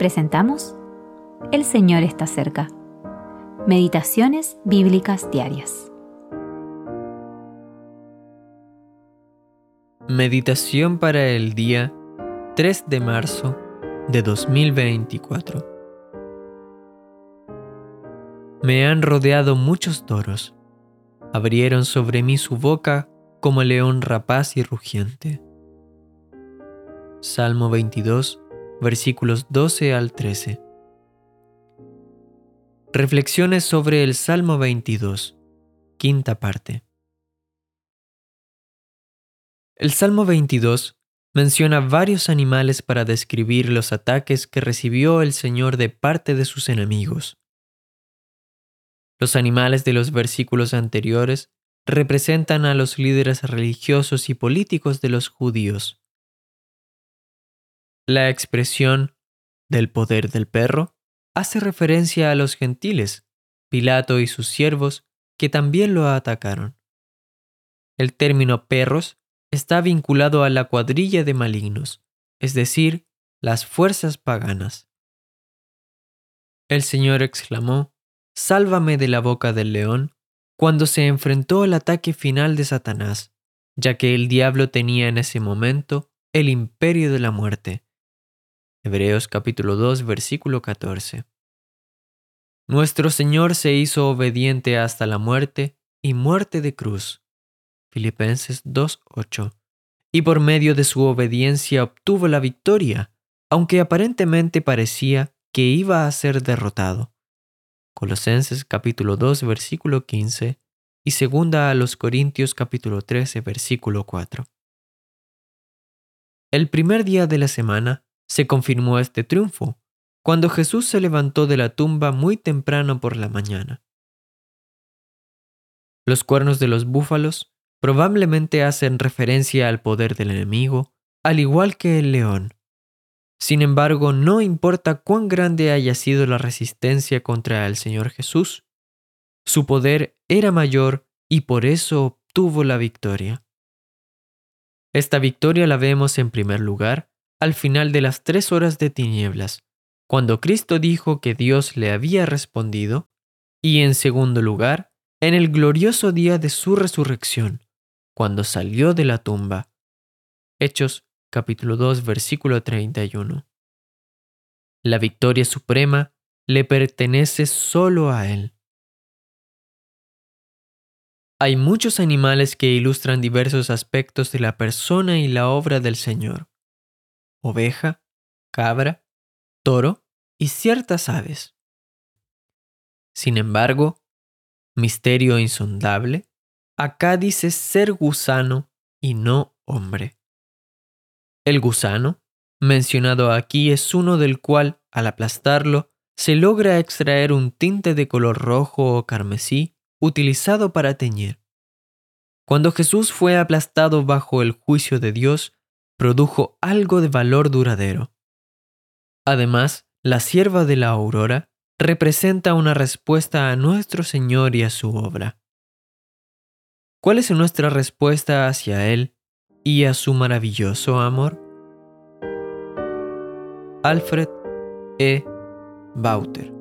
presentamos El Señor está cerca. Meditaciones Bíblicas Diarias. Meditación para el día 3 de marzo de 2024. Me han rodeado muchos toros. Abrieron sobre mí su boca como león rapaz y rugiente. Salmo 22, versículos 12 al 13. Reflexiones sobre el Salmo 22, quinta parte. El Salmo 22 menciona varios animales para describir los ataques que recibió el Señor de parte de sus enemigos. Los animales de los versículos anteriores representan a los líderes religiosos y políticos de los judíos. La expresión del poder del perro hace referencia a los gentiles, Pilato y sus siervos, que también lo atacaron. El término perros está vinculado a la cuadrilla de malignos, es decir, las fuerzas paganas. El Señor exclamó, Sálvame de la boca del león, cuando se enfrentó al ataque final de Satanás, ya que el diablo tenía en ese momento el imperio de la muerte Hebreos capítulo 2 versículo 14. Nuestro Señor se hizo obediente hasta la muerte y muerte de cruz. Filipenses 2.8. Y por medio de su obediencia obtuvo la victoria, aunque aparentemente parecía que iba a ser derrotado. Colosenses capítulo 2 versículo 15 y segunda a los Corintios capítulo 13 versículo 4. El primer día de la semana se confirmó este triunfo cuando Jesús se levantó de la tumba muy temprano por la mañana. Los cuernos de los búfalos probablemente hacen referencia al poder del enemigo, al igual que el león. Sin embargo, no importa cuán grande haya sido la resistencia contra el Señor Jesús, su poder era mayor y por eso obtuvo la victoria. Esta victoria la vemos en primer lugar al final de las tres horas de tinieblas, cuando Cristo dijo que Dios le había respondido, y en segundo lugar, en el glorioso día de su resurrección, cuando salió de la tumba. Hechos capítulo 2 versículo 31. La victoria suprema le pertenece solo a Él. Hay muchos animales que ilustran diversos aspectos de la persona y la obra del Señor oveja, cabra, toro y ciertas aves. Sin embargo, misterio insondable, acá dice ser gusano y no hombre. El gusano, mencionado aquí, es uno del cual, al aplastarlo, se logra extraer un tinte de color rojo o carmesí utilizado para teñir. Cuando Jesús fue aplastado bajo el juicio de Dios, produjo algo de valor duradero. Además, la sierva de la aurora representa una respuesta a nuestro Señor y a su obra. ¿Cuál es nuestra respuesta hacia Él y a su maravilloso amor? Alfred E. Bauter